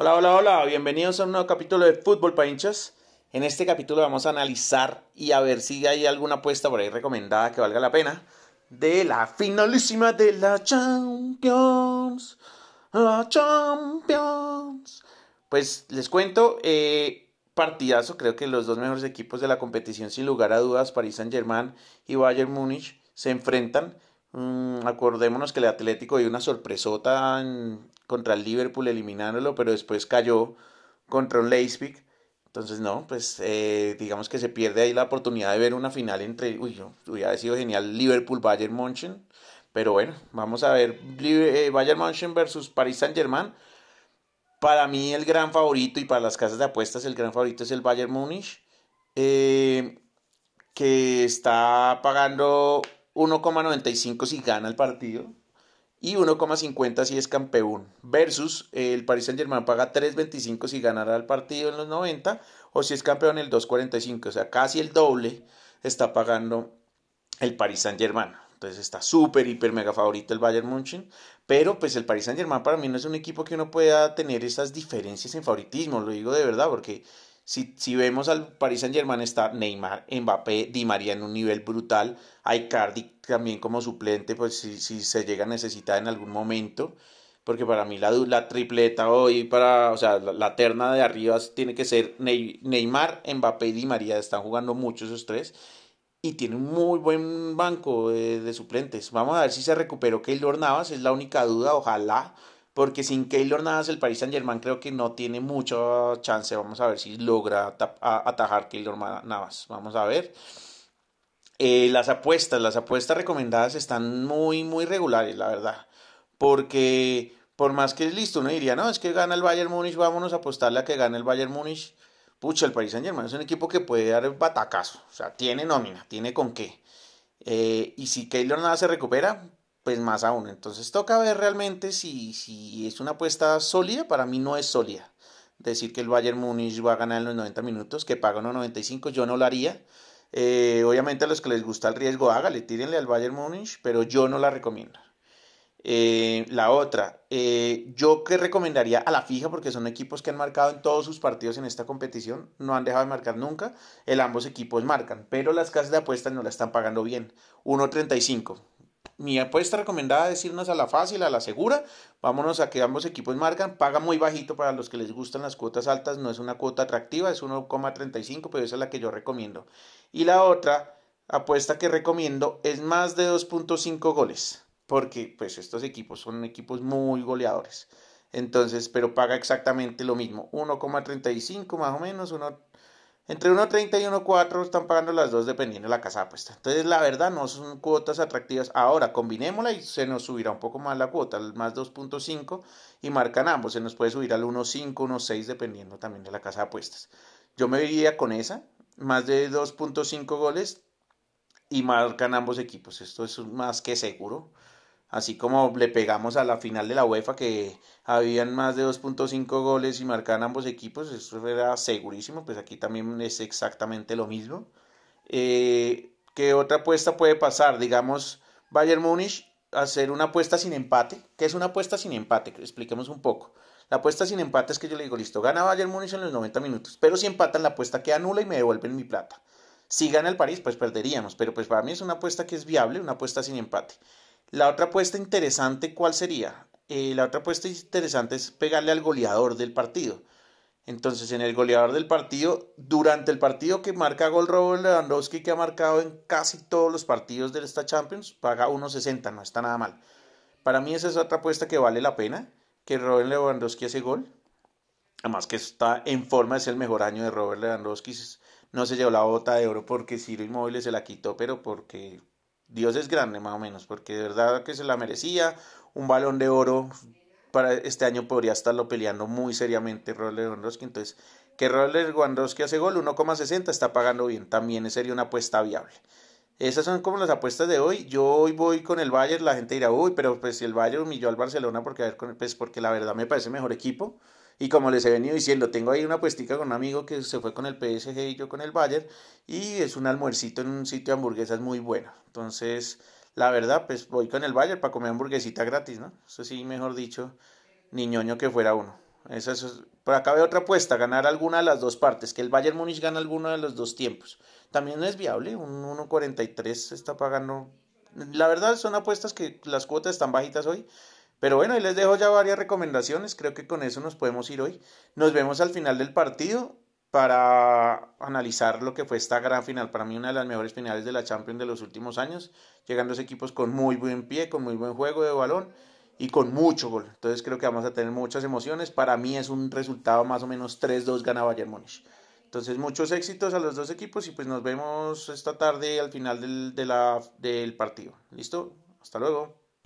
Hola, hola, hola, bienvenidos a un nuevo capítulo de Fútbol para hinchas. En este capítulo vamos a analizar y a ver si hay alguna apuesta por ahí recomendada que valga la pena de la finalísima de la Champions. La Champions. Pues les cuento, eh, partidazo, creo que los dos mejores equipos de la competición, sin lugar a dudas, Paris Saint Germain y Bayern Múnich, se enfrentan. Mm, acordémonos que el Atlético dio una sorpresota contra el Liverpool eliminándolo, pero después cayó contra un Leipzig. Entonces, no, pues eh, digamos que se pierde ahí la oportunidad de ver una final entre, uy, hubiera sido genial Liverpool-Bayern München. Pero bueno, vamos a ver eh, Bayern München versus Paris Saint-Germain. Para mí el gran favorito y para las casas de apuestas el gran favorito es el Bayern Múnich. Eh, que está pagando 1,95 si gana el partido y 1,50 si es campeón. Versus el Paris Saint Germain paga 3,25 si ganará el partido en los 90 o si es campeón el 2,45. O sea, casi el doble está pagando el Paris Saint Germain. Entonces está súper, hiper, mega favorito el Bayern München. Pero pues el Paris Saint Germain para mí no es un equipo que uno pueda tener esas diferencias en favoritismo. Lo digo de verdad porque si, si vemos al Paris Saint Germain está Neymar, Mbappé, Di María en un nivel brutal, hay Cardi también como suplente, pues si, si se llega a necesitar en algún momento, porque para mí la, la tripleta hoy, para, o sea, la, terna de arriba tiene que ser Neymar, Mbappé y Di María, están jugando mucho esos tres, y tiene un muy buen banco de, de suplentes. Vamos a ver si se recuperó Keylor Navas, es la única duda, ojalá porque sin Keylor Navas el Paris Saint Germain creo que no tiene mucha chance. Vamos a ver si logra atajar Keylor Navas. Vamos a ver. Eh, las apuestas, las apuestas recomendadas están muy, muy regulares, la verdad. Porque por más que es listo, uno diría, no, es que gana el Bayern Múnich, vámonos a apostarle a que gane el Bayern Múnich. Pucha, el Paris Saint Germain es un equipo que puede dar batacazo. O sea, tiene nómina, tiene con qué. Eh, y si Keylor Navas se recupera, pues más aún. Entonces toca ver realmente si, si es una apuesta sólida. Para mí no es sólida. Decir que el Bayern Múnich va a ganar en los 90 minutos, que paga unos 95, yo no lo haría. Eh, obviamente a los que les gusta el riesgo, hágale, tírenle al Bayern Múnich, pero yo no la recomiendo. Eh, la otra, eh, yo que recomendaría a la fija, porque son equipos que han marcado en todos sus partidos en esta competición, no han dejado de marcar nunca, el ambos equipos marcan, pero las casas de apuestas no la están pagando bien. 1.35, mi apuesta recomendada es irnos a la fácil, a la segura. Vámonos a que ambos equipos marcan. Paga muy bajito para los que les gustan las cuotas altas. No es una cuota atractiva, es 1,35, pero esa es la que yo recomiendo. Y la otra apuesta que recomiendo es más de 2.5 goles. Porque pues estos equipos son equipos muy goleadores. Entonces, pero paga exactamente lo mismo. 1,35 más o menos, 1 entre 1.30 y 1.4 están pagando las dos dependiendo de la casa de apuesta. Entonces, la verdad, no son cuotas atractivas. Ahora, combinémosla y se nos subirá un poco más la cuota, más 2.5 y marcan ambos. Se nos puede subir al 1.5, 1.6 dependiendo también de la casa de apuestas. Yo me iría con esa, más de 2.5 goles y marcan ambos equipos. Esto es más que seguro así como le pegamos a la final de la UEFA que habían más de 2.5 goles y marcaban ambos equipos, eso era segurísimo, pues aquí también es exactamente lo mismo. Eh, ¿Qué otra apuesta puede pasar? Digamos, Bayern Múnich hacer una apuesta sin empate. ¿Qué es una apuesta sin empate? Expliquemos un poco. La apuesta sin empate es que yo le digo, listo, gana Bayern Múnich en los 90 minutos, pero si empatan la apuesta queda nula y me devuelven mi plata. Si gana el París, pues perderíamos, pero pues para mí es una apuesta que es viable, una apuesta sin empate. La otra apuesta interesante, ¿cuál sería? Eh, la otra apuesta interesante es pegarle al goleador del partido. Entonces, en el goleador del partido, durante el partido que marca gol Robert Lewandowski, que ha marcado en casi todos los partidos de esta Champions, paga 1.60, no está nada mal. Para mí esa es otra apuesta que vale la pena, que Robert Lewandowski hace gol. Además que está en forma, es el mejor año de Robert Lewandowski. No se llevó la bota de oro porque Ciro Inmóvil se la quitó, pero porque Dios es grande, más o menos, porque de verdad que se la merecía. Un balón de oro para este año podría estarlo peleando muy seriamente Robert Lewandowski. Entonces, que Robert Lewandowski hace gol, 1,60 está pagando bien. También sería una apuesta viable. Esas son como las apuestas de hoy. Yo hoy voy con el Bayern, la gente dirá, uy, pero pues si el Bayern humilló al Barcelona, porque, a ver, pues porque la verdad me parece mejor equipo. Y como les he venido diciendo, tengo ahí una puestica con un amigo que se fue con el PSG y yo con el Bayern. Y es un almuercito en un sitio de hamburguesas muy bueno. Entonces, la verdad, pues voy con el Bayern para comer hamburguesita gratis, ¿no? Eso sí, mejor dicho, ni ñoño que fuera uno. Esa es, por acá veo otra apuesta, ganar alguna de las dos partes, que el Bayern Múnich gana alguno de los dos tiempos. También es viable, un 1.43 está pagando. La verdad son apuestas que las cuotas están bajitas hoy. Pero bueno, ahí les dejo ya varias recomendaciones. Creo que con eso nos podemos ir hoy. Nos vemos al final del partido para analizar lo que fue esta gran final. Para mí una de las mejores finales de la Champions de los últimos años. Llegando a equipos con muy buen pie, con muy buen juego de balón y con mucho gol. Entonces creo que vamos a tener muchas emociones. Para mí es un resultado más o menos 3-2 gana Bayern Múnich. Entonces muchos éxitos a los dos equipos y pues nos vemos esta tarde al final del, del partido. ¿Listo? Hasta luego.